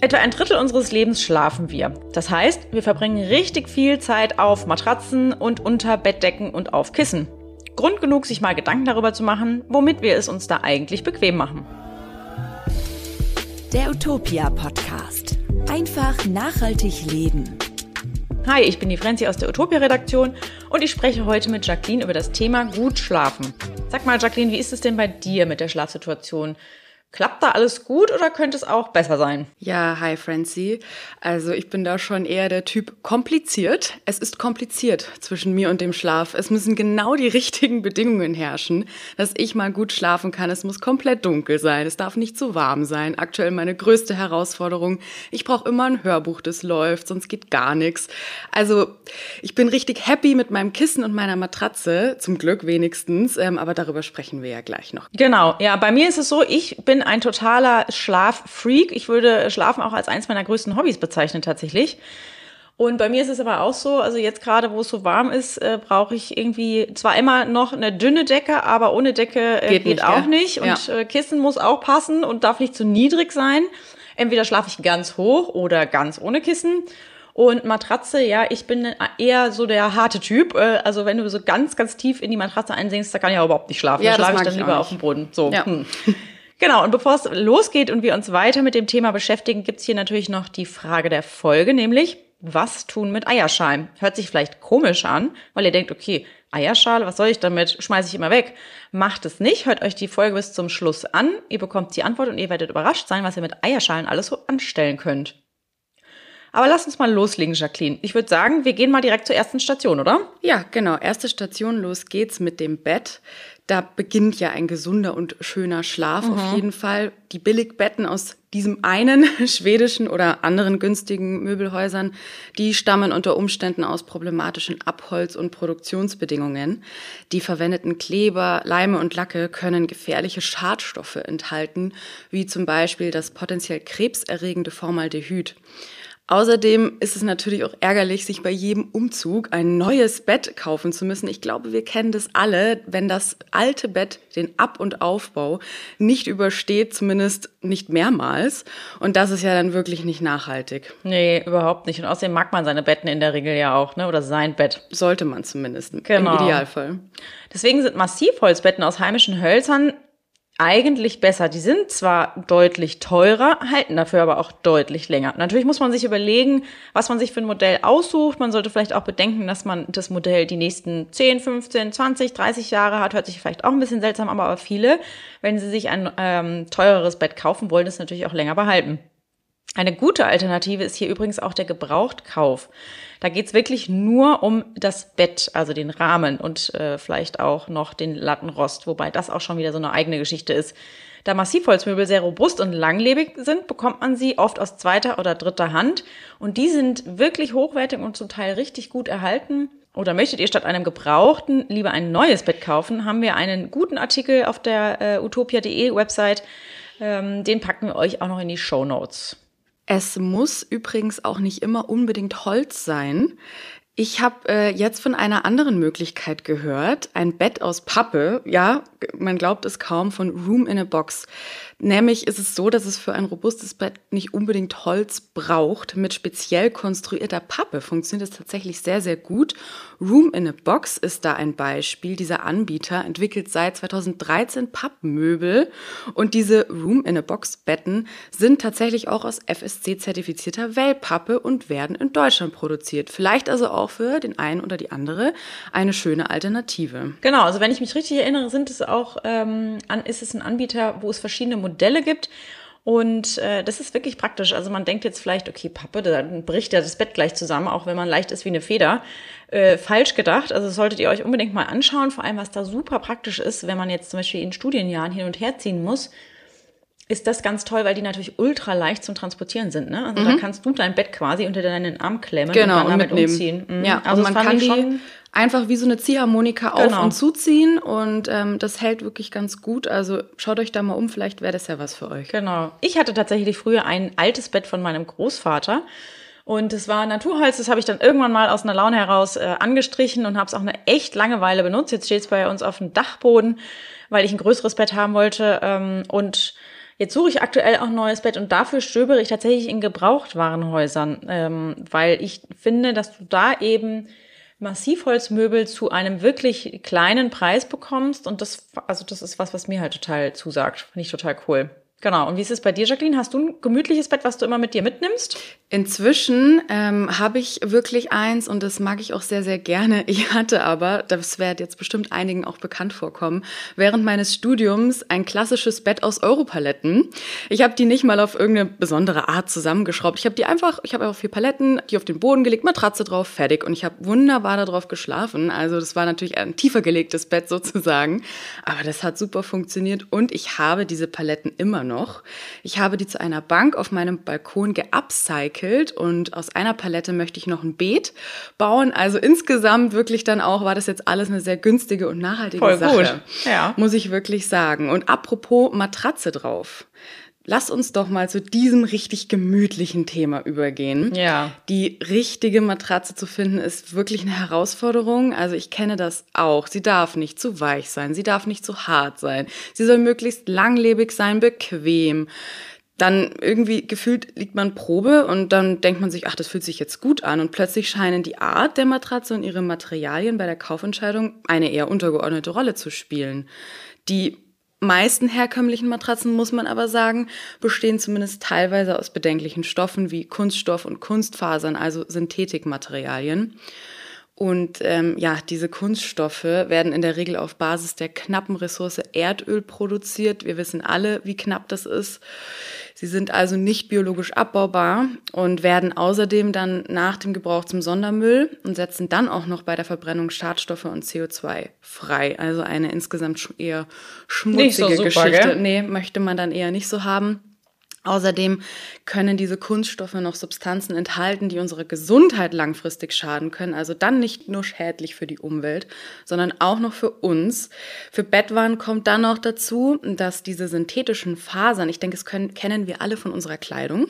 Etwa ein Drittel unseres Lebens schlafen wir. Das heißt, wir verbringen richtig viel Zeit auf Matratzen und unter Bettdecken und auf Kissen. Grund genug, sich mal Gedanken darüber zu machen, womit wir es uns da eigentlich bequem machen. Der Utopia Podcast. Einfach nachhaltig leben. Hi, ich bin die Frenzi aus der Utopia-Redaktion und ich spreche heute mit Jacqueline über das Thema gut schlafen. Sag mal, Jacqueline, wie ist es denn bei dir mit der Schlafsituation? Klappt da alles gut oder könnte es auch besser sein? Ja, hi Francie. Also ich bin da schon eher der Typ kompliziert. Es ist kompliziert zwischen mir und dem Schlaf. Es müssen genau die richtigen Bedingungen herrschen, dass ich mal gut schlafen kann. Es muss komplett dunkel sein. Es darf nicht zu warm sein. Aktuell meine größte Herausforderung. Ich brauche immer ein Hörbuch, das läuft, sonst geht gar nichts. Also ich bin richtig happy mit meinem Kissen und meiner Matratze, zum Glück wenigstens. Ähm, aber darüber sprechen wir ja gleich noch. Genau, ja, bei mir ist es so, ich bin bin ein totaler Schlaffreak. Ich würde Schlafen auch als eins meiner größten Hobbys bezeichnen tatsächlich. Und bei mir ist es aber auch so, also jetzt gerade, wo es so warm ist, äh, brauche ich irgendwie zwar immer noch eine dünne Decke, aber ohne Decke äh, geht, geht nicht, auch ja. nicht. Und ja. äh, Kissen muss auch passen und darf nicht zu niedrig sein. Entweder schlafe ich ganz hoch oder ganz ohne Kissen. Und Matratze, ja, ich bin eher so der harte Typ. Äh, Also wenn du so ganz, ganz tief in die Matratze einsinkst, da kann ich auch überhaupt nicht schlafen. Ja, da schlafe ich dann lieber auf dem Boden. So. Ja. Hm. Genau, und bevor es losgeht und wir uns weiter mit dem Thema beschäftigen, gibt's hier natürlich noch die Frage der Folge, nämlich, was tun mit Eierschalen? Hört sich vielleicht komisch an, weil ihr denkt, okay, Eierschale, was soll ich damit? Schmeiße ich immer weg. Macht es nicht. Hört euch die Folge bis zum Schluss an. Ihr bekommt die Antwort und ihr werdet überrascht sein, was ihr mit Eierschalen alles so anstellen könnt. Aber lass uns mal loslegen, Jacqueline. Ich würde sagen, wir gehen mal direkt zur ersten Station, oder? Ja, genau. Erste Station, los geht's mit dem Bett. Da beginnt ja ein gesunder und schöner Schlaf mhm. auf jeden Fall. Die Billigbetten aus diesem einen schwedischen oder anderen günstigen Möbelhäusern, die stammen unter Umständen aus problematischen Abholz- und Produktionsbedingungen. Die verwendeten Kleber, Leime und Lacke können gefährliche Schadstoffe enthalten, wie zum Beispiel das potenziell krebserregende Formaldehyd. Außerdem ist es natürlich auch ärgerlich, sich bei jedem Umzug ein neues Bett kaufen zu müssen. Ich glaube, wir kennen das alle, wenn das alte Bett den Ab- und Aufbau nicht übersteht, zumindest nicht mehrmals. Und das ist ja dann wirklich nicht nachhaltig. Nee, überhaupt nicht. Und außerdem mag man seine Betten in der Regel ja auch, ne? Oder sein Bett. Sollte man zumindest. Genau. Im Idealfall. Deswegen sind Massivholzbetten aus heimischen Hölzern eigentlich besser. Die sind zwar deutlich teurer, halten dafür aber auch deutlich länger. Natürlich muss man sich überlegen, was man sich für ein Modell aussucht. Man sollte vielleicht auch bedenken, dass man das Modell die nächsten 10, 15, 20, 30 Jahre hat. Hört sich vielleicht auch ein bisschen seltsam, aber viele, wenn sie sich ein ähm, teureres Bett kaufen wollen, es natürlich auch länger behalten. Eine gute Alternative ist hier übrigens auch der Gebrauchtkauf. Da geht's wirklich nur um das Bett, also den Rahmen und äh, vielleicht auch noch den Lattenrost, wobei das auch schon wieder so eine eigene Geschichte ist. Da Massivholzmöbel sehr robust und langlebig sind, bekommt man sie oft aus zweiter oder dritter Hand und die sind wirklich hochwertig und zum Teil richtig gut erhalten. Oder möchtet ihr statt einem gebrauchten lieber ein neues Bett kaufen, haben wir einen guten Artikel auf der äh, utopia.de Website. Ähm, den packen wir euch auch noch in die Show Notes. Es muss übrigens auch nicht immer unbedingt Holz sein. Ich habe äh, jetzt von einer anderen Möglichkeit gehört, ein Bett aus Pappe, ja, man glaubt es kaum, von Room in a Box. Nämlich ist es so, dass es für ein robustes Bett nicht unbedingt Holz braucht. Mit speziell konstruierter Pappe funktioniert es tatsächlich sehr, sehr gut. Room in a Box ist da ein Beispiel. Dieser Anbieter entwickelt seit 2013 Pappmöbel und diese Room in a Box Betten sind tatsächlich auch aus FSC zertifizierter Wellpappe und werden in Deutschland produziert. Vielleicht also auch für den einen oder die andere eine schöne Alternative. Genau, also wenn ich mich richtig erinnere, sind es auch ähm, ist es ein Anbieter, wo es verschiedene Modelle gibt. Und äh, das ist wirklich praktisch. Also man denkt jetzt vielleicht, okay, Pappe, dann bricht ja das Bett gleich zusammen, auch wenn man leicht ist wie eine Feder. Äh, falsch gedacht. Also solltet ihr euch unbedingt mal anschauen, vor allem was da super praktisch ist, wenn man jetzt zum Beispiel in Studienjahren hin und her ziehen muss ist das ganz toll, weil die natürlich ultra leicht zum Transportieren sind. Ne? Also mhm. da kannst du dein Bett quasi unter deinen Arm klemmen genau, und dann damit mitnehmen. umziehen. Mhm. Ja, also man kann die einfach wie so eine Ziehharmonika auf genau. und zuziehen und ähm, das hält wirklich ganz gut. Also schaut euch da mal um, vielleicht wäre das ja was für euch. Genau. Ich hatte tatsächlich früher ein altes Bett von meinem Großvater. Und es war Naturholz, das habe ich dann irgendwann mal aus einer Laune heraus äh, angestrichen und habe es auch eine echt lange Weile benutzt. Jetzt steht es bei uns auf dem Dachboden, weil ich ein größeres Bett haben wollte. Ähm, und Jetzt suche ich aktuell auch ein neues Bett und dafür stöbere ich tatsächlich in Gebrauchtwarenhäusern, ähm, weil ich finde, dass du da eben Massivholzmöbel zu einem wirklich kleinen Preis bekommst und das, also das ist was, was mir halt total zusagt. Finde ich total cool. Genau. Und wie ist es bei dir, Jacqueline? Hast du ein gemütliches Bett, was du immer mit dir mitnimmst? Inzwischen ähm, habe ich wirklich eins und das mag ich auch sehr, sehr gerne. Ich hatte aber, das wird jetzt bestimmt einigen auch bekannt vorkommen, während meines Studiums ein klassisches Bett aus Europaletten. Ich habe die nicht mal auf irgendeine besondere Art zusammengeschraubt. Ich habe die einfach, ich habe einfach vier Paletten, die auf den Boden gelegt, Matratze drauf, fertig. Und ich habe wunderbar darauf geschlafen. Also das war natürlich ein tiefer gelegtes Bett sozusagen. Aber das hat super funktioniert und ich habe diese Paletten immer noch. Ich habe die zu einer Bank auf meinem Balkon geupcycelt und aus einer Palette möchte ich noch ein Beet bauen. Also insgesamt wirklich dann auch war das jetzt alles eine sehr günstige und nachhaltige Voll Sache. gut. Ja. Muss ich wirklich sagen. Und apropos Matratze drauf. Lass uns doch mal zu diesem richtig gemütlichen Thema übergehen. Ja. Die richtige Matratze zu finden ist wirklich eine Herausforderung. Also ich kenne das auch. Sie darf nicht zu weich sein, sie darf nicht zu hart sein. Sie soll möglichst langlebig sein, bequem. Dann irgendwie gefühlt liegt man Probe und dann denkt man sich, ach, das fühlt sich jetzt gut an. Und plötzlich scheinen die Art der Matratze und ihre Materialien bei der Kaufentscheidung eine eher untergeordnete Rolle zu spielen. Die meisten herkömmlichen Matratzen, muss man aber sagen, bestehen zumindest teilweise aus bedenklichen Stoffen wie Kunststoff und Kunstfasern, also Synthetikmaterialien. Und ähm, ja, diese Kunststoffe werden in der Regel auf Basis der knappen Ressource Erdöl produziert. Wir wissen alle, wie knapp das ist. Sie sind also nicht biologisch abbaubar und werden außerdem dann nach dem Gebrauch zum Sondermüll und setzen dann auch noch bei der Verbrennung Schadstoffe und CO2 frei. Also eine insgesamt eher schmutzige so super, Geschichte. gell? Nee, möchte man dann eher nicht so haben. Außerdem können diese Kunststoffe noch Substanzen enthalten, die unserer Gesundheit langfristig schaden können. Also dann nicht nur schädlich für die Umwelt, sondern auch noch für uns. Für Bettwaren kommt dann noch dazu, dass diese synthetischen Fasern, ich denke, das können, kennen wir alle von unserer Kleidung,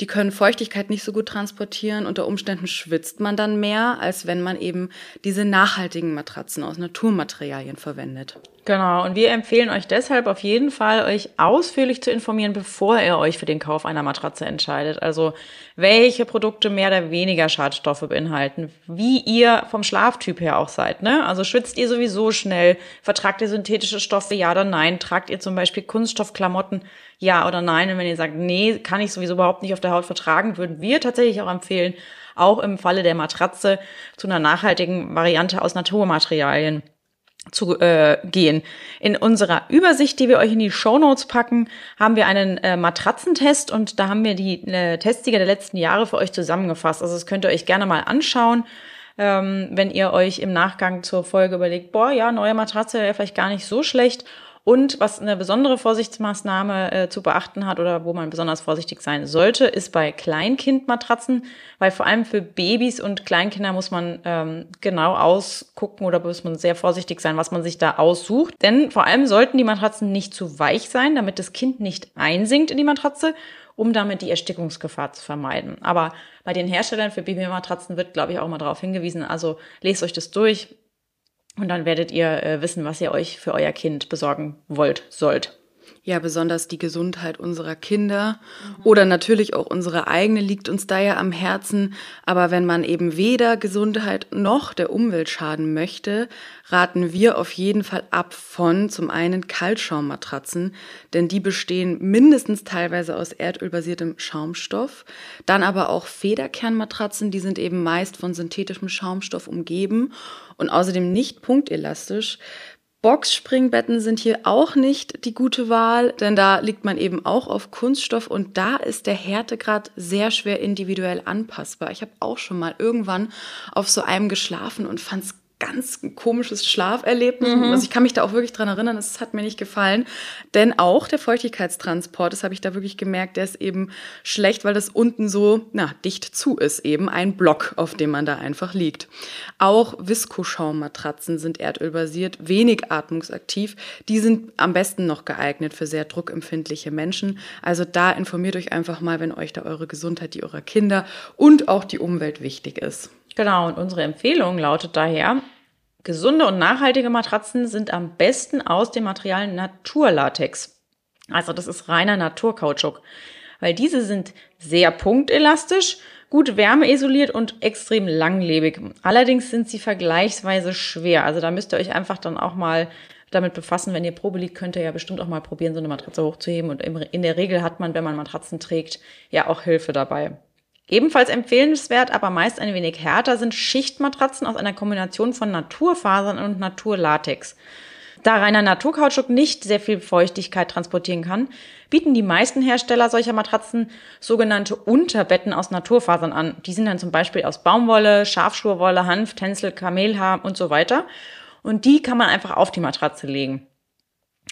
die können Feuchtigkeit nicht so gut transportieren. Unter Umständen schwitzt man dann mehr, als wenn man eben diese nachhaltigen Matratzen aus Naturmaterialien verwendet. Genau, und wir empfehlen euch deshalb auf jeden Fall, euch ausführlich zu informieren, bevor ihr euch für den Kauf einer Matratze entscheidet. Also welche Produkte mehr oder weniger Schadstoffe beinhalten, wie ihr vom Schlaftyp her auch seid. Ne? Also schwitzt ihr sowieso schnell, vertragt ihr synthetische Stoffe, ja oder nein, tragt ihr zum Beispiel Kunststoffklamotten, ja oder nein. Und wenn ihr sagt, nee, kann ich sowieso überhaupt nicht auf der Haut vertragen, würden wir tatsächlich auch empfehlen, auch im Falle der Matratze zu einer nachhaltigen Variante aus Naturmaterialien zu äh, gehen. In unserer Übersicht, die wir euch in die Show Notes packen, haben wir einen äh, Matratzentest und da haben wir die äh, Testsieger der letzten Jahre für euch zusammengefasst. Also das könnt ihr euch gerne mal anschauen, ähm, wenn ihr euch im Nachgang zur Folge überlegt, boah, ja, neue Matratze wäre vielleicht gar nicht so schlecht. Und was eine besondere Vorsichtsmaßnahme äh, zu beachten hat oder wo man besonders vorsichtig sein sollte, ist bei Kleinkindmatratzen, weil vor allem für Babys und Kleinkinder muss man ähm, genau ausgucken oder muss man sehr vorsichtig sein, was man sich da aussucht. Denn vor allem sollten die Matratzen nicht zu weich sein, damit das Kind nicht einsinkt in die Matratze, um damit die Erstickungsgefahr zu vermeiden. Aber bei den Herstellern für Babymatratzen wird, glaube ich, auch mal darauf hingewiesen. Also lest euch das durch, und dann werdet ihr äh, wissen, was ihr euch für euer Kind besorgen wollt, sollt. Ja, besonders die Gesundheit unserer Kinder oder natürlich auch unsere eigene liegt uns da ja am Herzen. Aber wenn man eben weder Gesundheit noch der Umwelt schaden möchte, raten wir auf jeden Fall ab von zum einen Kaltschaummatratzen, denn die bestehen mindestens teilweise aus erdölbasiertem Schaumstoff. Dann aber auch Federkernmatratzen, die sind eben meist von synthetischem Schaumstoff umgeben und außerdem nicht punktelastisch. Boxspringbetten sind hier auch nicht die gute Wahl, denn da liegt man eben auch auf Kunststoff und da ist der Härtegrad sehr schwer individuell anpassbar. Ich habe auch schon mal irgendwann auf so einem geschlafen und fand es ganz komisches Schlaferlebnis. Also ich kann mich da auch wirklich dran erinnern, es hat mir nicht gefallen. Denn auch der Feuchtigkeitstransport, das habe ich da wirklich gemerkt, der ist eben schlecht, weil das unten so na, dicht zu ist, eben ein Block, auf dem man da einfach liegt. Auch Viskoschaummatratzen sind erdölbasiert, wenig atmungsaktiv. Die sind am besten noch geeignet für sehr druckempfindliche Menschen. Also da informiert euch einfach mal, wenn euch da eure Gesundheit, die eurer Kinder und auch die Umwelt wichtig ist. Genau, und unsere Empfehlung lautet daher, gesunde und nachhaltige Matratzen sind am besten aus dem Material Naturlatex. Also das ist reiner Naturkautschuk, weil diese sind sehr punktelastisch, gut wärmeisoliert und extrem langlebig. Allerdings sind sie vergleichsweise schwer. Also da müsst ihr euch einfach dann auch mal damit befassen. Wenn ihr Probe liegt, könnt ihr ja bestimmt auch mal probieren, so eine Matratze hochzuheben. Und in der Regel hat man, wenn man Matratzen trägt, ja auch Hilfe dabei. Ebenfalls empfehlenswert, aber meist ein wenig härter sind Schichtmatratzen aus einer Kombination von Naturfasern und Naturlatex. Da reiner Naturkautschuk nicht sehr viel Feuchtigkeit transportieren kann, bieten die meisten Hersteller solcher Matratzen sogenannte Unterbetten aus Naturfasern an. Die sind dann zum Beispiel aus Baumwolle, Schafschurwolle, Hanf, Tencel, Kamelhaar und so weiter. Und die kann man einfach auf die Matratze legen.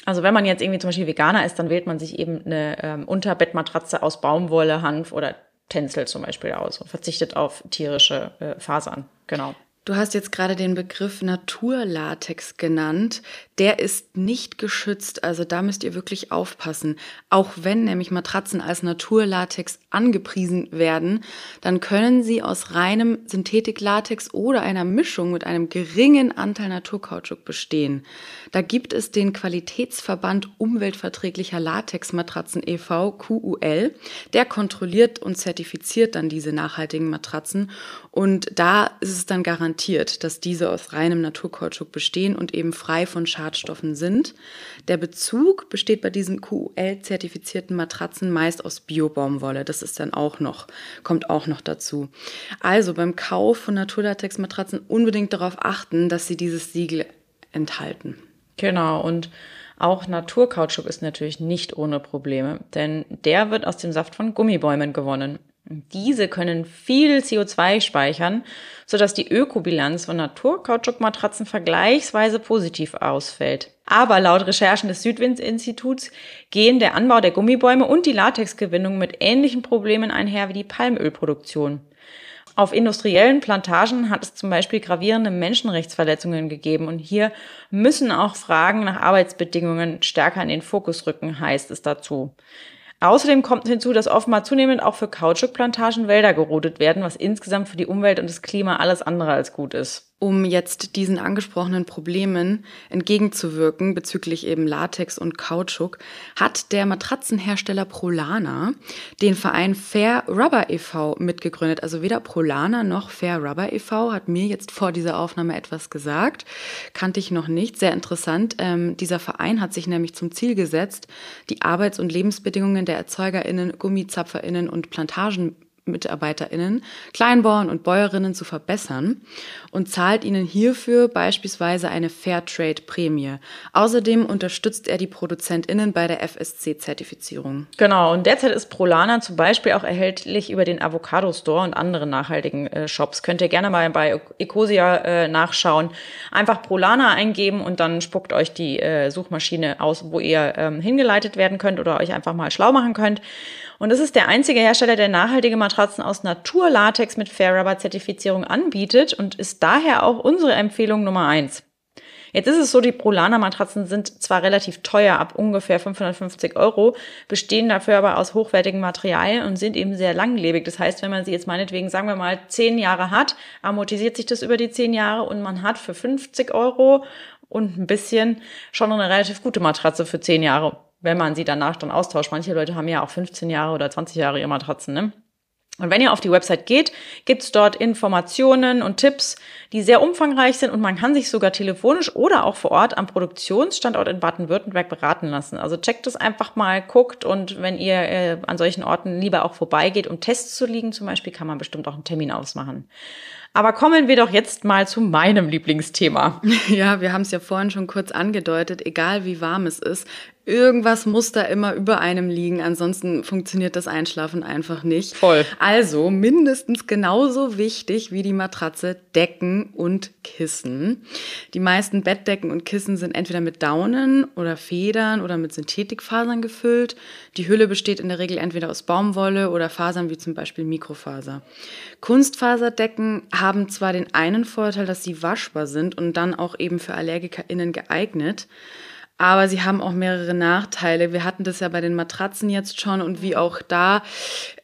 Also wenn man jetzt irgendwie zum Beispiel Veganer ist, dann wählt man sich eben eine ähm, Unterbettmatratze aus Baumwolle, Hanf oder Tencel zum Beispiel aus und verzichtet auf tierische äh, Fasern. Genau. Du hast jetzt gerade den Begriff Naturlatex genannt. Der ist nicht geschützt, also da müsst ihr wirklich aufpassen. Auch wenn nämlich Matratzen als Naturlatex angepriesen werden, dann können sie aus reinem Synthetiklatex oder einer Mischung mit einem geringen Anteil Naturkautschuk bestehen. Da gibt es den Qualitätsverband umweltverträglicher Latexmatratzen e.V. QUL. Der kontrolliert und zertifiziert dann diese nachhaltigen Matratzen und da ist es dann garantiert, dass diese aus reinem Naturkautschuk bestehen und eben frei von Schadstoffen sind. Der Bezug besteht bei diesen QUL-zertifizierten Matratzen meist aus Biobaumwolle. Das ist dann auch noch, kommt auch noch dazu. Also beim Kauf von Naturlatex-Matratzen unbedingt darauf achten, dass sie dieses Siegel enthalten. Genau, und auch Naturkautschuk ist natürlich nicht ohne Probleme, denn der wird aus dem Saft von Gummibäumen gewonnen. Diese können viel CO2 speichern, sodass die Ökobilanz von Naturkautschukmatratzen vergleichsweise positiv ausfällt. Aber laut Recherchen des Südwind-Instituts gehen der Anbau der Gummibäume und die Latexgewinnung mit ähnlichen Problemen einher wie die Palmölproduktion. Auf industriellen Plantagen hat es zum Beispiel gravierende Menschenrechtsverletzungen gegeben und hier müssen auch Fragen nach Arbeitsbedingungen stärker in den Fokus rücken, heißt es dazu. Außerdem kommt hinzu, dass offenbar zunehmend auch für Kautschukplantagen Wälder gerodet werden, was insgesamt für die Umwelt und das Klima alles andere als gut ist um jetzt diesen angesprochenen Problemen entgegenzuwirken bezüglich eben Latex und Kautschuk, hat der Matratzenhersteller Prolana den Verein Fair Rubber e.V. mitgegründet. Also weder Prolana noch Fair Rubber e.V. hat mir jetzt vor dieser Aufnahme etwas gesagt. Kannte ich noch nicht. Sehr interessant. Ähm, dieser Verein hat sich nämlich zum Ziel gesetzt, die Arbeits- und Lebensbedingungen der ErzeugerInnen, GummizapferInnen und Plantagen MitarbeiterInnen, Kleinbauern und Bäuerinnen zu verbessern und zahlt ihnen hierfür beispielsweise eine Fairtrade-Prämie. Außerdem unterstützt er die ProduzentInnen bei der FSC-Zertifizierung. Genau, und derzeit ist Prolana zum Beispiel auch erhältlich über den Avocado Store und anderen nachhaltigen äh, Shops. Könnt ihr gerne mal bei Ecosia äh, nachschauen. Einfach Prolana eingeben und dann spuckt euch die äh, Suchmaschine aus, wo ihr ähm, hingeleitet werden könnt oder euch einfach mal schlau machen könnt. Und es ist der einzige Hersteller, der nachhaltige Matratzen aus Naturlatex mit Fair Rubber Zertifizierung anbietet und ist daher auch unsere Empfehlung Nummer eins. Jetzt ist es so, die Prolana Matratzen sind zwar relativ teuer, ab ungefähr 550 Euro, bestehen dafür aber aus hochwertigen Materialien und sind eben sehr langlebig. Das heißt, wenn man sie jetzt meinetwegen, sagen wir mal, zehn Jahre hat, amortisiert sich das über die zehn Jahre und man hat für 50 Euro und ein bisschen schon eine relativ gute Matratze für zehn Jahre wenn man sie danach dann austauscht. Manche Leute haben ja auch 15 Jahre oder 20 Jahre ihre Matratzen, ne? Und wenn ihr auf die Website geht, gibt's dort Informationen und Tipps, die sehr umfangreich sind und man kann sich sogar telefonisch oder auch vor Ort am Produktionsstandort in Baden-Württemberg beraten lassen. Also checkt es einfach mal, guckt und wenn ihr äh, an solchen Orten lieber auch vorbeigeht, um Tests zu liegen zum Beispiel, kann man bestimmt auch einen Termin ausmachen. Aber kommen wir doch jetzt mal zu meinem Lieblingsthema. Ja, wir haben es ja vorhin schon kurz angedeutet, egal wie warm es ist, Irgendwas muss da immer über einem liegen, ansonsten funktioniert das Einschlafen einfach nicht. Voll. Also mindestens genauso wichtig wie die Matratze Decken und Kissen. Die meisten Bettdecken und Kissen sind entweder mit Daunen oder Federn oder mit Synthetikfasern gefüllt. Die Hülle besteht in der Regel entweder aus Baumwolle oder Fasern wie zum Beispiel Mikrofaser. Kunstfaserdecken haben zwar den einen Vorteil, dass sie waschbar sind und dann auch eben für AllergikerInnen geeignet. Aber sie haben auch mehrere Nachteile. Wir hatten das ja bei den Matratzen jetzt schon und wie auch da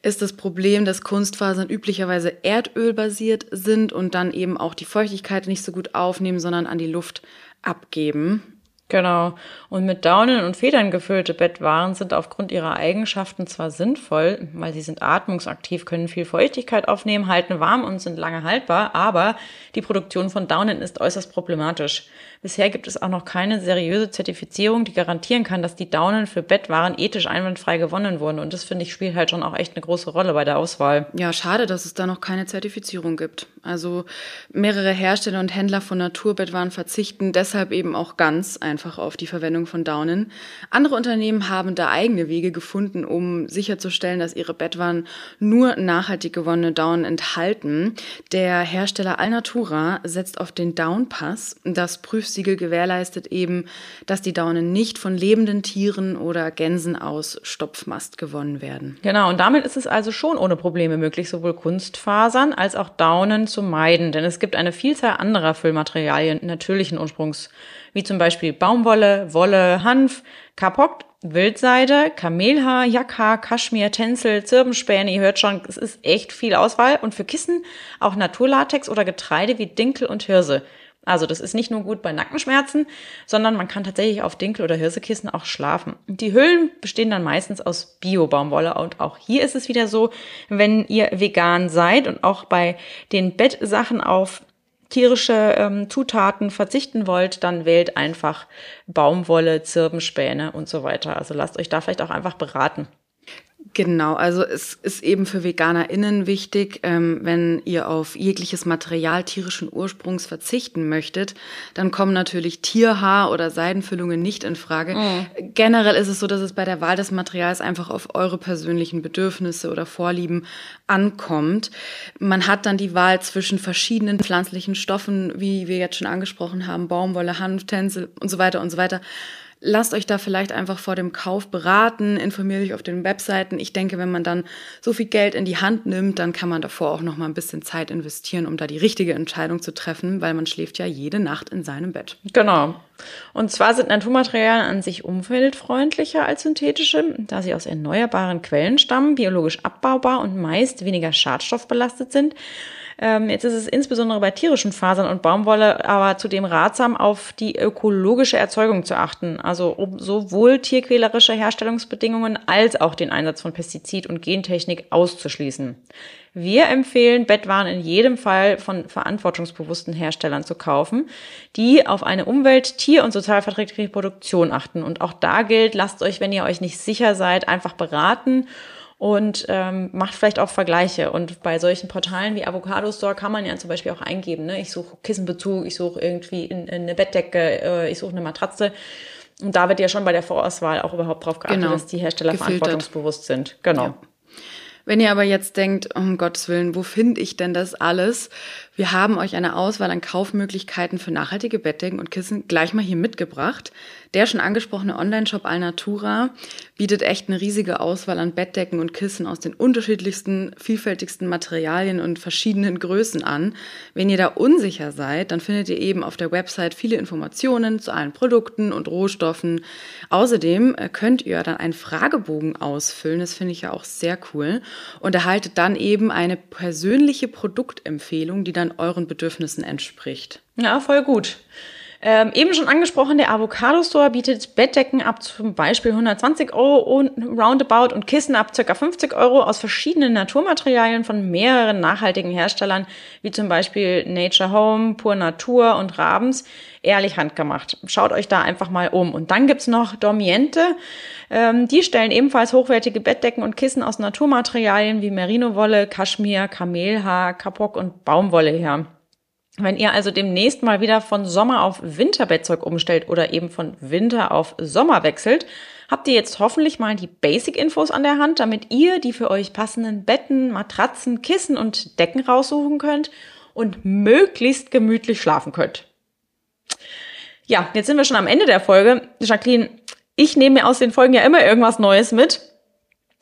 ist das Problem, dass Kunstfasern üblicherweise erdölbasiert sind und dann eben auch die Feuchtigkeit nicht so gut aufnehmen, sondern an die Luft abgeben. Genau. Und mit Daunen und Federn gefüllte Bettwaren sind aufgrund ihrer Eigenschaften zwar sinnvoll, weil sie sind atmungsaktiv, können viel Feuchtigkeit aufnehmen, halten warm und sind lange haltbar, aber die Produktion von Daunen ist äußerst problematisch. Bisher gibt es auch noch keine seriöse Zertifizierung, die garantieren kann, dass die Daunen für Bettwaren ethisch einwandfrei gewonnen wurden. Und das finde ich spielt halt schon auch echt eine große Rolle bei der Auswahl. Ja, schade, dass es da noch keine Zertifizierung gibt. Also mehrere Hersteller und Händler von Naturbettwaren verzichten deshalb eben auch ganz einfach auf die Verwendung von Daunen. Andere Unternehmen haben da eigene Wege gefunden, um sicherzustellen, dass ihre Bettwaren nur nachhaltig gewonnene Daunen enthalten. Der Hersteller Alnatura setzt auf den Downpass. Das prüft Prüfsiegel gewährleistet eben, dass die Daunen nicht von lebenden Tieren oder Gänsen aus Stopfmast gewonnen werden. Genau, und damit ist es also schon ohne Probleme möglich, sowohl Kunstfasern als auch Daunen zu meiden, denn es gibt eine Vielzahl anderer Füllmaterialien natürlichen Ursprungs, wie zum Beispiel Baumwolle, Wolle, Hanf, Kapok, Wildseide, Kamelhaar, Jackhaar, Kaschmir, Tänzel, Zirbenspäne, ihr hört schon, es ist echt viel Auswahl und für Kissen auch Naturlatex oder Getreide wie Dinkel und Hirse. Also das ist nicht nur gut bei Nackenschmerzen, sondern man kann tatsächlich auf Dinkel- oder Hirsekissen auch schlafen. Die Hüllen bestehen dann meistens aus Bio-Baumwolle und auch hier ist es wieder so, wenn ihr vegan seid und auch bei den Bettsachen auf tierische ähm, Zutaten verzichten wollt, dann wählt einfach Baumwolle, Zirbenspäne und so weiter. Also lasst euch da vielleicht auch einfach beraten. Genau, also es ist eben für VeganerInnen wichtig, ähm, wenn ihr auf jegliches Material tierischen Ursprungs verzichten möchtet, dann kommen natürlich Tierhaar oder Seidenfüllungen nicht in Frage. Mhm. Generell ist es so, dass es bei der Wahl des Materials einfach auf eure persönlichen Bedürfnisse oder Vorlieben ankommt. Man hat dann die Wahl zwischen verschiedenen pflanzlichen Stoffen, wie wir jetzt schon angesprochen haben, Baumwolle, Hanf, und so weiter und so weiter. Lasst euch da vielleicht einfach vor dem Kauf beraten, informiert euch auf den Webseiten. Ich denke, wenn man dann so viel Geld in die Hand nimmt, dann kann man davor auch noch mal ein bisschen Zeit investieren, um da die richtige Entscheidung zu treffen, weil man schläft ja jede Nacht in seinem Bett. Genau. Und zwar sind Naturmaterialien an sich umweltfreundlicher als synthetische, da sie aus erneuerbaren Quellen stammen, biologisch abbaubar und meist weniger schadstoffbelastet sind. Ähm, jetzt ist es insbesondere bei tierischen Fasern und Baumwolle aber zudem ratsam, auf die ökologische Erzeugung zu achten. Also um sowohl tierquälerische Herstellungsbedingungen als auch den Einsatz von Pestizid und Gentechnik auszuschließen. Wir empfehlen, Bettwaren in jedem Fall von verantwortungsbewussten Herstellern zu kaufen, die auf eine umwelt-, tier- und sozialverträgliche Produktion achten. Und auch da gilt, lasst euch, wenn ihr euch nicht sicher seid, einfach beraten und ähm, macht vielleicht auch Vergleiche. Und bei solchen Portalen wie Avocado Store kann man ja zum Beispiel auch eingeben, ne? ich suche Kissenbezug, ich suche irgendwie in, in eine Bettdecke, äh, ich suche eine Matratze. Und da wird ja schon bei der Vorauswahl auch überhaupt drauf geachtet, genau. dass die Hersteller Gefiltert. verantwortungsbewusst sind. Genau. Ja. Wenn ihr aber jetzt denkt, um Gottes Willen, wo finde ich denn das alles? Wir haben euch eine Auswahl an Kaufmöglichkeiten für nachhaltige Bettdecken und Kissen gleich mal hier mitgebracht. Der schon angesprochene Online-Shop Alnatura bietet echt eine riesige Auswahl an Bettdecken und Kissen aus den unterschiedlichsten, vielfältigsten Materialien und verschiedenen Größen an. Wenn ihr da unsicher seid, dann findet ihr eben auf der Website viele Informationen zu allen Produkten und Rohstoffen. Außerdem äh, könnt ihr dann einen Fragebogen ausfüllen, das finde ich ja auch sehr cool, und erhaltet dann eben eine persönliche Produktempfehlung, die dann euren Bedürfnissen entspricht. Ja, voll gut. Ähm, eben schon angesprochen, der Avocado Store bietet Bettdecken ab zum Beispiel 120 Euro und roundabout und Kissen ab ca. 50 Euro aus verschiedenen Naturmaterialien von mehreren nachhaltigen Herstellern, wie zum Beispiel Nature Home, Pur Natur und Rabens. Ehrlich handgemacht. Schaut euch da einfach mal um. Und dann gibt's noch Dormiente. Ähm, die stellen ebenfalls hochwertige Bettdecken und Kissen aus Naturmaterialien wie Merino-Wolle, Kaschmir, Kamelhaar, Kapok und Baumwolle her. Wenn ihr also demnächst mal wieder von Sommer auf Winterbettzeug umstellt oder eben von Winter auf Sommer wechselt, habt ihr jetzt hoffentlich mal die Basic-Infos an der Hand, damit ihr die für euch passenden Betten, Matratzen, Kissen und Decken raussuchen könnt und möglichst gemütlich schlafen könnt. Ja, jetzt sind wir schon am Ende der Folge. Jacqueline, ich nehme mir aus den Folgen ja immer irgendwas Neues mit.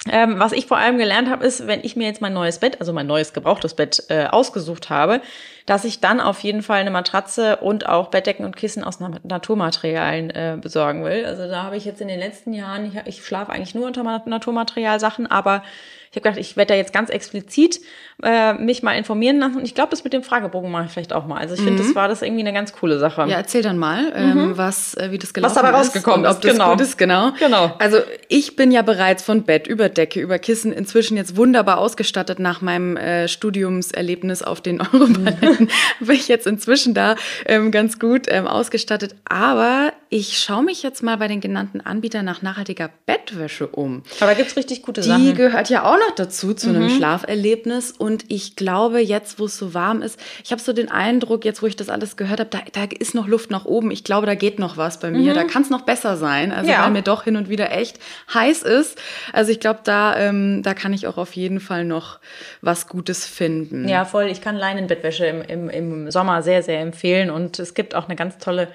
Ähm, was ich vor allem gelernt habe, ist, wenn ich mir jetzt mein neues Bett, also mein neues gebrauchtes Bett äh, ausgesucht habe, dass ich dann auf jeden Fall eine Matratze und auch Bettdecken und Kissen aus Naturmaterialien äh, besorgen will. Also da habe ich jetzt in den letzten Jahren, ich, ich schlafe eigentlich nur unter Naturmaterialsachen, aber Ich habe gedacht, ich werde da jetzt ganz explizit äh, mich mal informieren lassen. Und ich glaube, das mit dem Fragebogen mache ich vielleicht auch mal. Also ich finde, das war das irgendwie eine ganz coole Sache. Ja, erzähl dann mal, ähm, was, äh, wie das gelaufen Was dabei rausgekommen ist. Ob das genau. gut ist, genau. Genau. Also ich bin ja bereits von Bett über Decke, über Kissen inzwischen jetzt wunderbar ausgestattet nach meinem äh, Studiumserlebnis auf den Europaletten. bin ich jetzt inzwischen da ähm, ganz gut ähm, ausgestattet. Aber ich schaue mich jetzt mal bei den genannten Anbietern nach nachhaltiger Bettwäsche um. Aber da gibt's richtig gute Die Sachen. gehört ja auch noch dazu, zu Mhm. einem Schlaferlebnis. Und ich glaube, jetzt, wo es so warm ist, ich habe so den Eindruck, jetzt, wo ich das alles gehört habe, da, da ist noch Luft nach oben. Ich glaube, da geht noch was bei mir. Da kann es noch besser sein. Also, Mhm. Ja. weil mir doch hin und wieder echt heiß ist. Also, ich glaube, da, ähm, da kann ich auch auf jeden Fall noch was Gutes finden. Ja, voll. Ich kann Leinenbettwäsche im, im, im Sommer sehr, sehr empfehlen. Und es gibt auch eine ganz tolle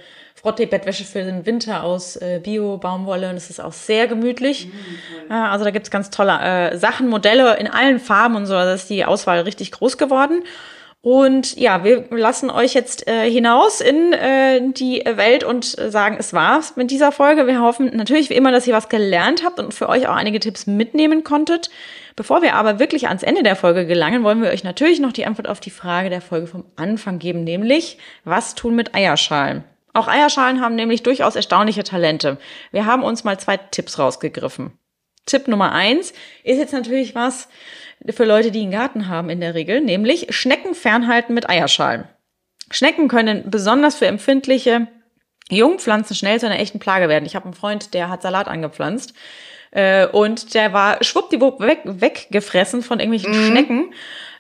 Frottee-Bettwäsche für den Winter aus äh, Bio-Baumwolle. Und es ist auch sehr gemütlich. Ja, also da gibt's ganz tolle äh, Sachen, Modelle in allen Farben und so. Also ist die Auswahl richtig groß geworden. Und ja, wir lassen euch jetzt äh, hinaus in äh, die Welt und äh, sagen, es war's mit dieser Folge. Wir hoffen natürlich wie immer, dass ihr was gelernt habt und für euch auch einige Tipps mitnehmen konntet. Bevor wir aber wirklich ans Ende der Folge gelangen, wollen wir euch natürlich noch die Antwort auf die Frage der Folge vom Anfang geben, nämlich was tun mit Eierschalen? Auch Eierschalen haben nämlich durchaus erstaunliche Talente. Wir haben uns mal zwei Tipps rausgegriffen. Tipp Nummer eins ist jetzt natürlich was für Leute, die einen Garten haben in der Regel, nämlich Schnecken fernhalten mit Eierschalen. Schnecken können besonders für empfindliche Jungpflanzen schnell zu einer echten Plage werden. Ich habe einen Freund, der hat Salat angepflanzt äh, und der war schwuppdiwupp weg, weggefressen von irgendwelchen Schnecken.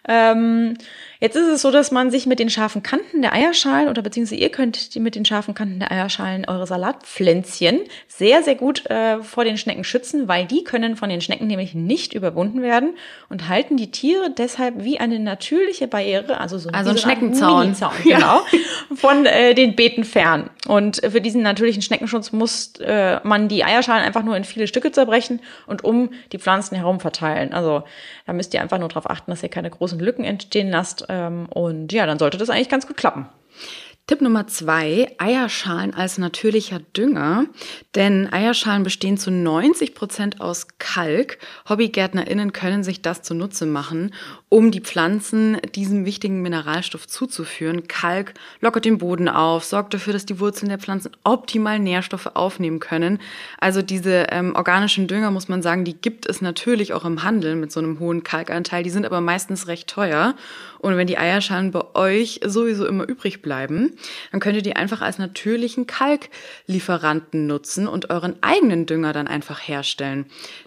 Ähm, jetzt ist es so, dass man sich mit den scharfen Kanten der Eierschalen oder beziehungsweise ihr könnt die mit den scharfen Kanten der Eierschalen eure Salatpflänzchen sehr, sehr gut äh, vor den Schnecken schützen, weil die können von den Schnecken nämlich nicht überwunden werden und halten die Tiere deshalb wie eine natürliche Barriere, also so Also ein Schneckenzaun. Genau, von äh, den Beeten fern. Und für diesen natürlichen Schneckenschutz muss äh, man die Eierschalen einfach nur in viele Stücke zerbrechen und um die Pflanzen herum verteilen. Also da müsst ihr einfach nur darauf achten, dass ihr keine großen Lücken entstehen lasst. Ähm, und ja, dann sollte das eigentlich ganz gut klappen. Tipp Nummer zwei, Eierschalen als natürlicher Dünger. Denn Eierschalen bestehen zu 90 Prozent aus Kalk. HobbygärtnerInnen können sich das zunutze machen, um die Pflanzen diesem wichtigen Mineralstoff zuzuführen. Kalk lockert den Boden auf, sorgt dafür, dass die Wurzeln der Pflanzen optimal Nährstoffe aufnehmen können. Also diese ähm, organischen Dünger, muss man sagen, die gibt es natürlich auch im Handel mit so einem hohen Kalkanteil. Die sind aber meistens recht teuer. Und wenn die Eierschalen bei euch sowieso immer übrig bleiben, dann könnt ihr die einfach als natürlichen Kalklieferanten nutzen und euren eigenen Dünger dann einfach herstellen.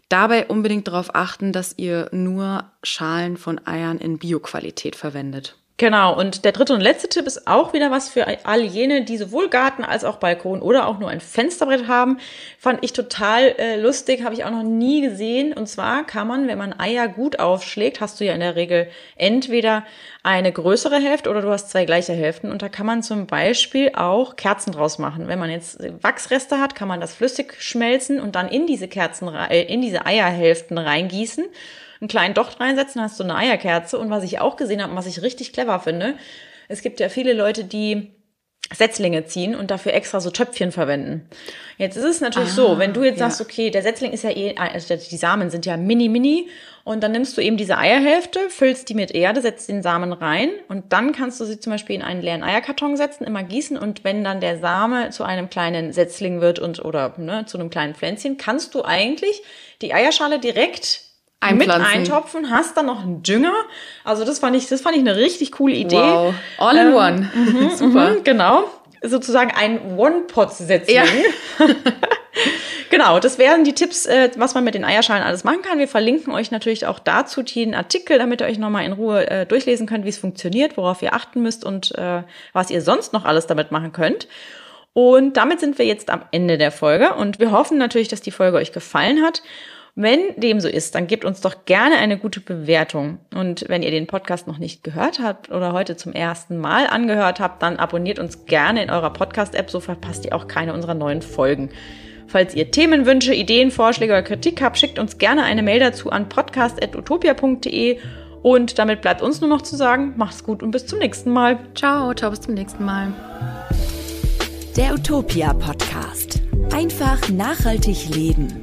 Dabei unbedingt darauf achten, dass ihr nur Schalen von Eiern in Bioqualität verwendet. Genau, und der dritte und letzte Tipp ist auch wieder was für all jene, die sowohl Garten als auch Balkon oder auch nur ein Fensterbrett haben. Fand ich total äh, lustig, habe ich auch noch nie gesehen. Und zwar kann man, wenn man Eier gut aufschlägt, hast du ja in der Regel entweder eine größere Hälfte oder du hast zwei gleiche Hälften. Und da kann man zum Beispiel auch Kerzen draus machen. Wenn man jetzt Wachsreste hat, kann man das flüssig schmelzen und dann in diese Kerzen, in diese Eierhälften reingießen einen kleinen Docht reinsetzen, hast du eine Eierkerze. Und was ich auch gesehen habe und was ich richtig clever finde, es gibt ja viele Leute, die Setzlinge ziehen und dafür extra so Töpfchen verwenden. Jetzt ist es natürlich so, wenn du jetzt ja. sagst, okay, der Setzling ist ja eh, also die Samen sind ja mini, mini und dann nimmst du eben diese Eierhälfte, füllst die mit Erde, setzt den Samen rein und dann kannst du sie zum Beispiel in einen leeren Eierkarton setzen, immer gießen und wenn dann der Same zu einem kleinen Setzling wird und oder ne, zu einem kleinen Pflänzchen, kannst du eigentlich die Eierschale direkt mit Einpflanzen. eintopfen, hast dann noch einen Dünger. Also das fand ich, das fand ich eine richtig coole Idee. Wow. All in Ähm, one. Super. Mhm, genau. Sozusagen ein One-Pot-Setzling. Ja. genau, das wären die Tipps, äh, was man mit den Eierschalen alles machen kann. Wir verlinken euch natürlich auch dazu den Artikel, damit ihr euch nochmal in Ruhe äh, durchlesen könnt, wie es funktioniert, worauf ihr achten müsst und äh, was ihr sonst noch alles damit machen könnt. Und damit sind wir jetzt am Ende der Folge und wir hoffen natürlich, dass die Folge euch gefallen hat. Wenn dem so ist, dann gebt uns doch gerne eine gute Bewertung. Und wenn ihr den Podcast noch nicht gehört habt oder heute zum ersten Mal angehört habt, dann abonniert uns gerne in eurer Podcast-App, so verpasst ihr auch keine unserer neuen Folgen. Falls ihr Themenwünsche, Ideen, Vorschläge oder Kritik habt, schickt uns gerne eine Mail dazu an podcast.utopia.de. Und damit bleibt uns nur noch zu sagen, macht's gut und bis zum nächsten Mal. Ciao, ciao, bis zum nächsten Mal. Der Utopia Podcast. Einfach nachhaltig leben.